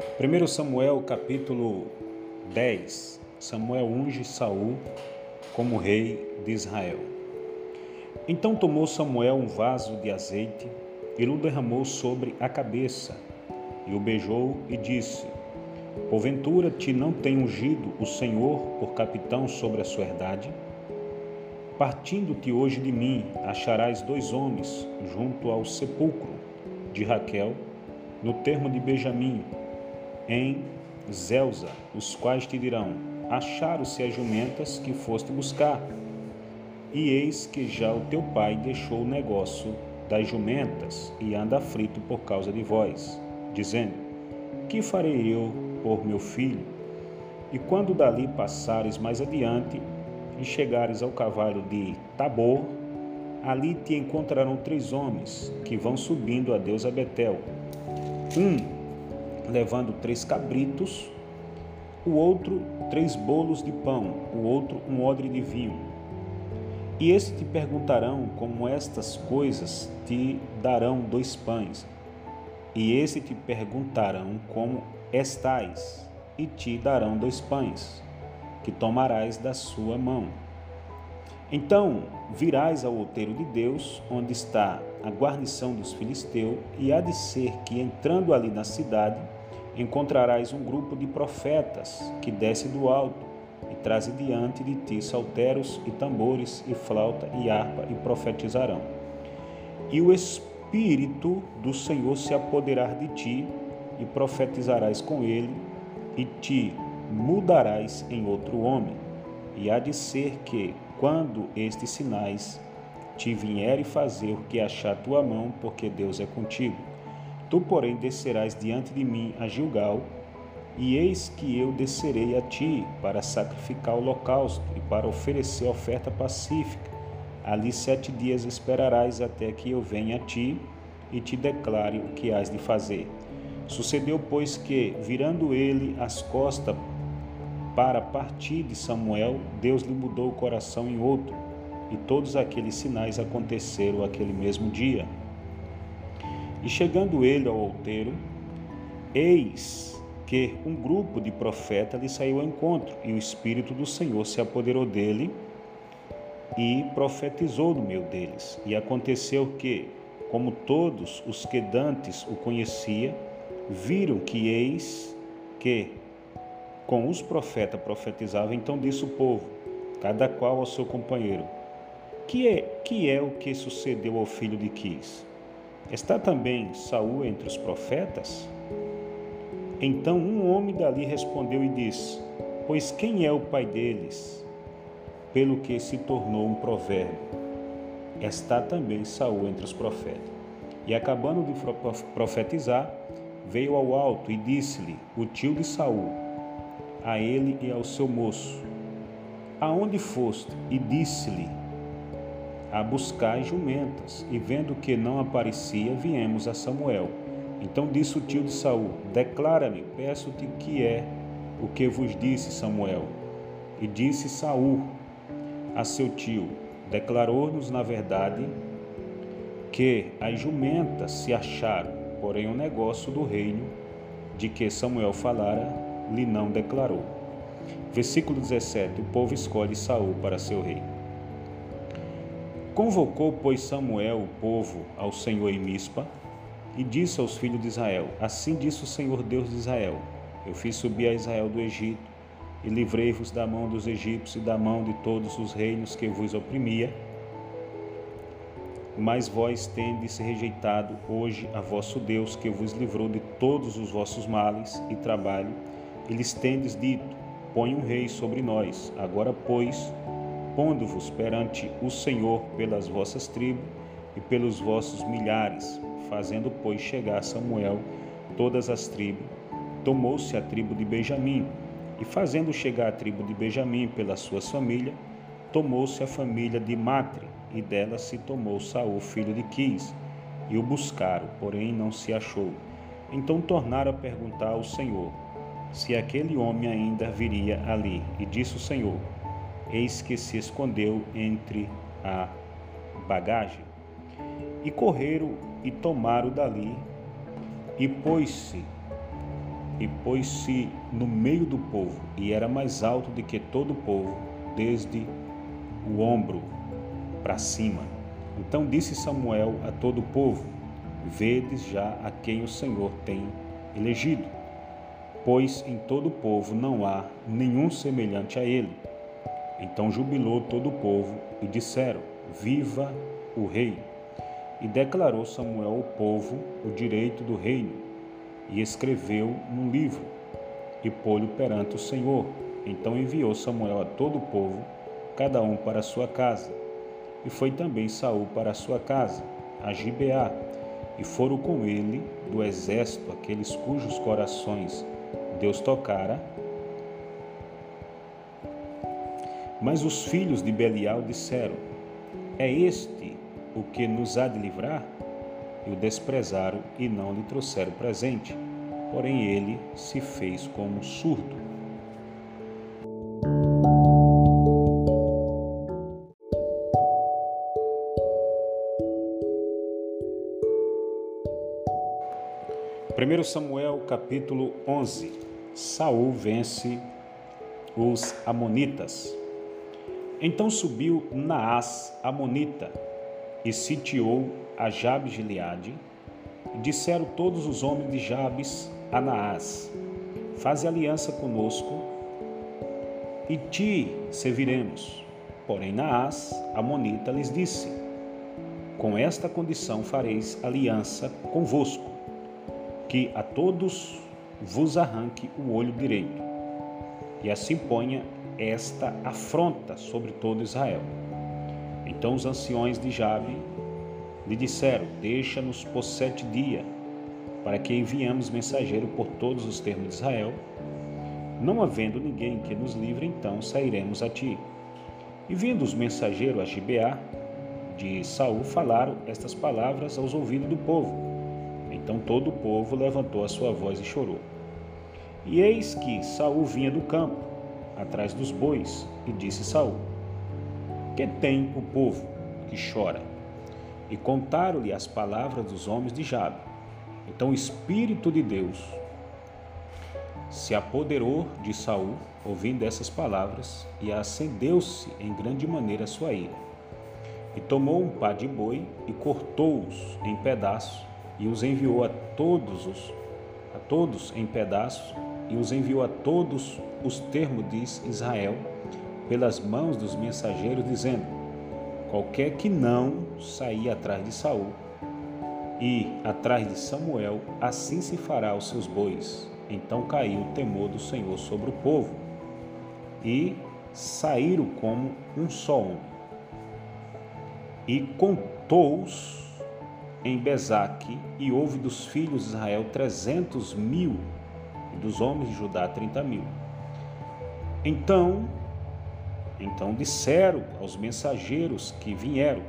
1 Samuel capítulo 10. Samuel unge Saul como rei de Israel. Então tomou Samuel um vaso de azeite e o derramou sobre a cabeça, e o beijou e disse: Porventura te não tem ungido o Senhor por capitão sobre a sua herdade? Partindo-te hoje de mim, acharás dois homens junto ao sepulcro de Raquel, no termo de Benjamim, em Zelza, os quais te dirão: Acharam-se as jumentas que foste buscar. E eis que já o teu pai deixou o negócio das jumentas e anda aflito por causa de vós, dizendo: Que farei eu por meu filho? E quando dali passares mais adiante e chegares ao cavalo de Tabor, ali te encontrarão três homens que vão subindo a Deus a Betel. Um levando três cabritos, o outro três bolos de pão, o outro um odre de vinho. E estes te perguntarão como estas coisas te darão dois pães. E estes te perguntarão como estais, e te darão dois pães, que tomarás da sua mão. Então virás ao outeiro de Deus, onde está a guarnição dos filisteus, e há de ser que entrando ali na cidade, encontrarás um grupo de profetas que desce do alto e traze diante de ti salteros e tambores e flauta e harpa e profetizarão. E o Espírito do Senhor se apoderar de ti e profetizarás com ele e te mudarás em outro homem. E há de ser que, quando estes sinais te vierem fazer o que achar tua mão, porque Deus é contigo Tu, porém, descerás diante de mim a Gilgal, e eis que eu descerei a ti para sacrificar o holocausto e para oferecer oferta pacífica. Ali sete dias esperarás até que eu venha a ti e te declare o que has de fazer. Sucedeu, pois, que, virando ele as costas para partir de Samuel, Deus lhe mudou o coração em outro, e todos aqueles sinais aconteceram aquele mesmo dia. E chegando ele ao outeiro, eis que um grupo de profetas lhe saiu ao encontro, e o Espírito do Senhor se apoderou dele e profetizou no meio deles. E aconteceu que, como todos os que dantes o conhecia, viram que eis que com os profetas profetizava, então disse o povo, cada qual ao seu companheiro: Que é, que é o que sucedeu ao filho de Quis? Está também Saul entre os profetas? Então um homem dali respondeu e disse: Pois quem é o pai deles? Pelo que se tornou um provérbio. Está também Saul entre os profetas. E acabando de profetizar, veio ao alto e disse-lhe o tio de Saul, a ele e ao seu moço: Aonde foste? E disse-lhe: a buscar jumentas, e vendo que não aparecia, viemos a Samuel. Então disse o tio de Saul: Declara-me, peço-te que é o que vos disse Samuel. E disse Saul a seu tio: Declarou-nos na verdade que as jumentas se acharam, porém o negócio do reino de que Samuel falara lhe não declarou. Versículo 17: O povo escolhe Saul para seu rei. Convocou, pois, Samuel o povo ao Senhor em Mispa e disse aos filhos de Israel: Assim disse o Senhor Deus de Israel: Eu fiz subir a Israel do Egito e livrei-vos da mão dos egípcios e da mão de todos os reinos que vos oprimia. Mas vós tendes rejeitado hoje a vosso Deus, que vos livrou de todos os vossos males e trabalho, e lhes tendes dito: Põe um rei sobre nós. Agora, pois, pondo-vos perante o Senhor pelas vossas tribos e pelos vossos milhares, fazendo, pois, chegar Samuel todas as tribos, tomou-se a tribo de Benjamim, e fazendo chegar a tribo de Benjamim pela sua família, tomou-se a família de Matre, e dela se tomou Saul, filho de Quis, e o buscaram, porém não se achou. Então tornaram a perguntar ao Senhor se aquele homem ainda viria ali, e disse o Senhor: eis que se escondeu entre a bagagem. E correram e tomaram dali, e pôs-se e pôs-se no meio do povo, e era mais alto do que todo o povo, desde o ombro para cima. Então disse Samuel a todo o povo: Vedes já a quem o Senhor tem elegido, pois em todo o povo não há nenhum semelhante a ele. Então jubilou todo o povo e disseram: Viva o rei! E declarou Samuel ao povo o direito do reino, e escreveu num livro, e pôs-o perante o Senhor. Então enviou Samuel a todo o povo, cada um para a sua casa. E foi também Saul para a sua casa, a Gibeá, e foram com ele do exército aqueles cujos corações Deus tocara. Mas os filhos de Belial disseram: É este o que nos há de livrar? E o desprezaram e não lhe trouxeram presente. Porém, ele se fez como surdo. Primeiro Samuel capítulo 11. Saul vence os amonitas. Então subiu Naás amonita e sitiou a Jabes Gileade. Disseram todos os homens de Jabes a Naás: Faze aliança conosco e te serviremos. Porém Naás, amonita, lhes disse: Com esta condição fareis aliança convosco, que a todos vos arranque o olho direito, e assim ponha esta afronta sobre todo Israel. Então os anciões de Jabe lhe disseram: Deixa-nos por sete dias, para que enviemos mensageiro por todos os termos de Israel. Não havendo ninguém que nos livre, então sairemos a ti. E vindo os mensageiros a Gibeá de Saul, falaram estas palavras aos ouvidos do povo. Então todo o povo levantou a sua voz e chorou. E eis que Saul vinha do campo, atrás dos bois, e disse Saul: Que tem o povo que chora? E contaram-lhe as palavras dos homens de Jabe. Então o Espírito de Deus se apoderou de Saul, ouvindo essas palavras, e acendeu-se em grande maneira a sua ira. E tomou um pá de boi e cortou-os em pedaços e os enviou a todos os a todos em pedaços e os enviou a todos os termos de Israel pelas mãos dos mensageiros, dizendo: Qualquer que não sair atrás de Saul e atrás de Samuel, assim se fará aos seus bois. Então caiu o temor do Senhor sobre o povo, e saíram como um só homem. E contou-os em Bezaque, e houve dos filhos de Israel trezentos mil e dos homens de Judá trinta mil. Então, então disseram aos mensageiros que vieram: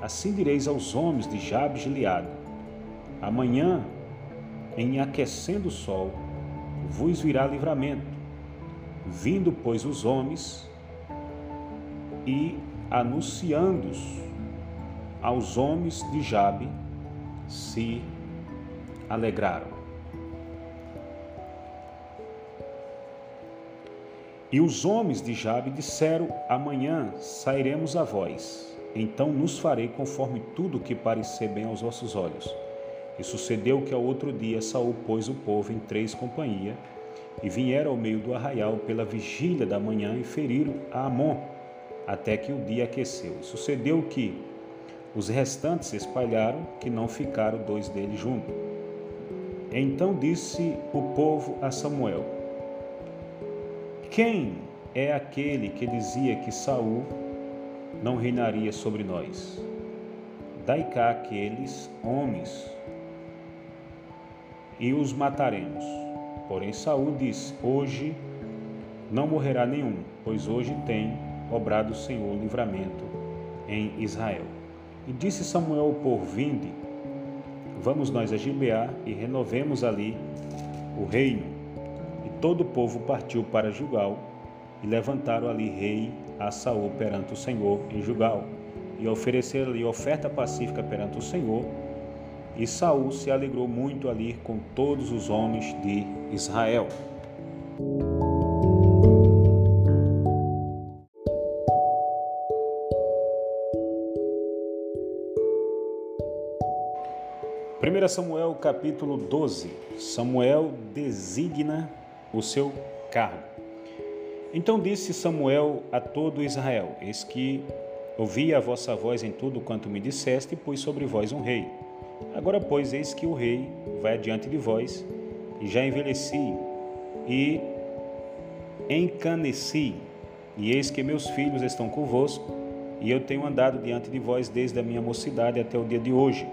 Assim direis aos homens de Jabes Gileade: Amanhã, em aquecendo o sol, vos virá livramento. Vindo, pois, os homens e anunciando-os aos homens de Jabe, se alegraram. E os homens de Jabe disseram: Amanhã sairemos a vós, então nos farei conforme tudo que parecer bem aos vossos olhos. E sucedeu que ao outro dia Saul pôs o povo em três companhias, e vieram ao meio do arraial pela vigília da manhã e feriram a Amon, até que o dia aqueceu. E sucedeu que os restantes se espalharam, que não ficaram dois deles juntos. Então disse o povo a Samuel: quem é aquele que dizia que Saul não reinaria sobre nós? Dai cá aqueles homens e os mataremos. Porém Saul disse: Hoje não morrerá nenhum, pois hoje tem obrado o Senhor livramento em Israel. E disse Samuel ao povo: Vinde, vamos nós a Gibeá e renovemos ali o reino todo o povo partiu para Jugal e levantaram ali rei a Saul perante o Senhor em Jugal e ofereceram ali oferta pacífica perante o Senhor E Saul se alegrou muito ali com todos os homens de Israel. Primeira Samuel capítulo 12. Samuel designa o seu cargo. Então disse Samuel a todo Israel: Eis que ouvi a vossa voz em tudo quanto me disseste, e pus sobre vós um rei. Agora, pois, eis que o rei vai adiante de vós, e já envelheci, e encaneci, e eis que meus filhos estão convosco, e eu tenho andado diante de vós desde a minha mocidade até o dia de hoje.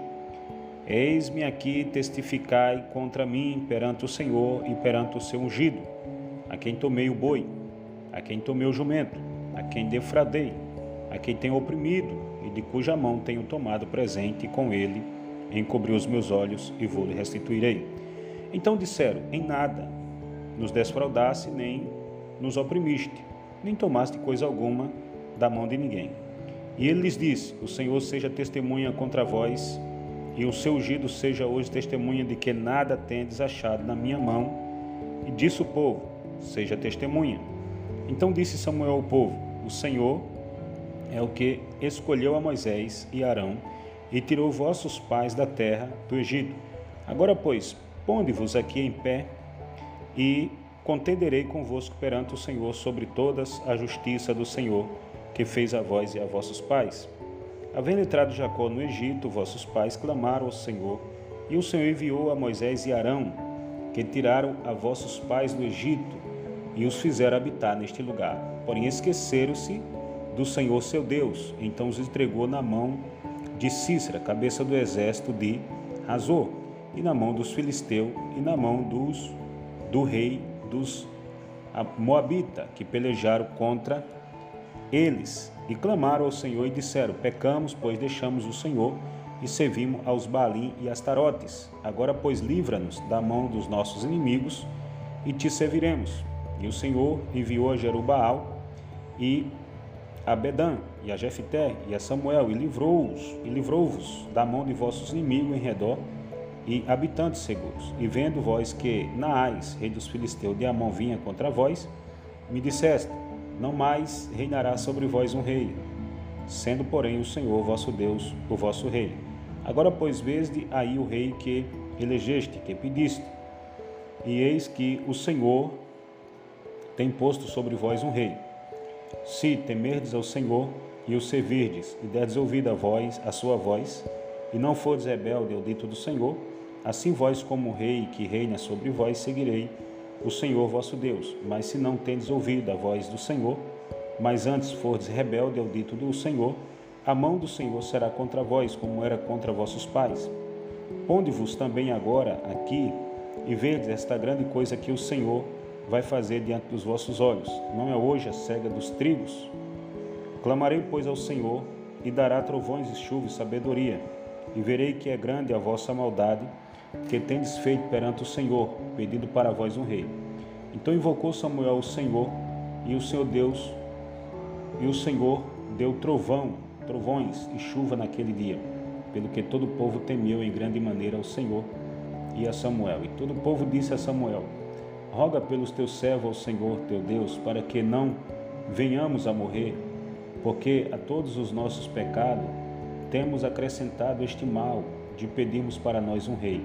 Eis-me aqui, testificai contra mim perante o Senhor e perante o seu ungido, a quem tomei o boi, a quem tomei o jumento, a quem defradei, a quem tenho oprimido e de cuja mão tenho tomado presente, com ele encobriu os meus olhos e vou-lhe restituirei. Então disseram: Em nada nos desfraudaste, nem nos oprimiste, nem tomaste coisa alguma da mão de ninguém. E ele lhes disse: O Senhor seja testemunha contra vós, e o seu ungido seja hoje testemunha de que nada tendes achado na minha mão. E disse o povo: Seja testemunha. Então disse Samuel ao povo: O Senhor é o que escolheu a Moisés e Arão e tirou vossos pais da terra do Egito. Agora, pois, ponde-vos aqui em pé e contenderei convosco perante o Senhor sobre todas a justiça do Senhor que fez a vós e a vossos pais. Havendo entrado Jacó no Egito, vossos pais clamaram ao Senhor, e o Senhor enviou a Moisés e Arão, que tiraram a vossos pais do Egito e os fizeram habitar neste lugar. Porém, esqueceram-se do Senhor seu Deus, então os entregou na mão de Cícera, cabeça do exército de Razor, e na mão dos filisteus e na mão dos do rei dos Moabita, que pelejaram contra eles e clamaram ao Senhor e disseram: Pecamos, pois deixamos o Senhor e servimos aos Balim e Astarotes. Agora, pois, livra-nos da mão dos nossos inimigos e te serviremos. E o Senhor enviou a Jerubaal e a Bedã e a Jefté e a Samuel e livrou-os e livrou-vos da mão de vossos inimigos em redor e habitantes seguros. E vendo vós que Naás, rei dos filisteus de Amon, vinha contra vós, me disseste: Não mais reinará sobre vós um rei, sendo, porém, o Senhor vosso Deus o vosso rei. Agora, pois, vede aí o rei que elegeste, que pediste. E eis que o Senhor tem posto sobre vós um rei. Se temerdes ao Senhor e o servirdes, e derdes ouvido a voz, a sua voz, e não fordes rebelde ao dito do Senhor, assim vós, como rei que reina sobre vós, seguirei o Senhor vosso Deus. Mas se não tendes ouvido a voz do Senhor, mas antes fordes rebelde ao dito do Senhor, a mão do Senhor será contra vós, como era contra vossos pais. Ponde-vos também agora aqui e vedes esta grande coisa que o Senhor vai fazer diante dos vossos olhos. Não é hoje a cega dos trigos? Clamarei, pois, ao Senhor, e dará trovões e chuva e sabedoria, e verei que é grande a vossa maldade, que tendes feito perante o Senhor, pedindo para vós um rei. Então invocou Samuel o Senhor, e o Senhor Deus, e o Senhor deu trovão, trovões e chuva naquele dia, pelo que todo o povo temeu em grande maneira ao Senhor e a Samuel. E todo o povo disse a Samuel: Roga pelos teus servos ao Senhor teu Deus, para que não venhamos a morrer, porque a todos os nossos pecados temos acrescentado este mal de pedirmos para nós um rei.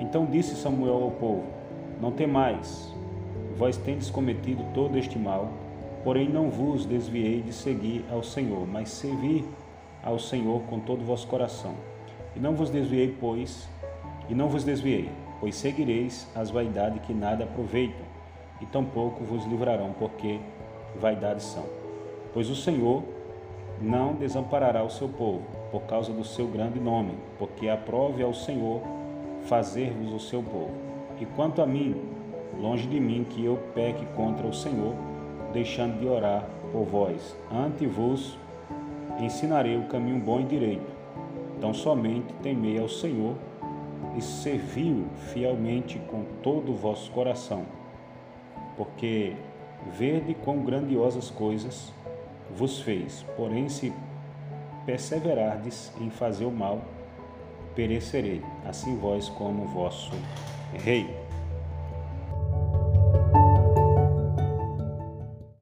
Então disse Samuel ao povo: Não temais, vós tendes cometido todo este mal, porém não vos desviei de seguir ao Senhor, mas servir ao Senhor com todo o vosso coração. E não vos desviei, pois, e não vos desviei, pois seguireis as vaidades que nada aproveitam, e tampouco vos livrarão, porque vaidades são. Pois o Senhor não desamparará o seu povo, por causa do seu grande nome, porque aprove ao Senhor fazer-vos o seu povo. E quanto a mim, longe de mim que eu peque contra o Senhor, deixando de orar por vós. Ante vos ensinarei o caminho bom e direito. Então somente temei ao Senhor e serviu fielmente com todo o vosso coração, porque verde quão grandiosas coisas vos fez. Porém, se perseverardes em fazer o mal, perecerei, assim vós como vosso rei.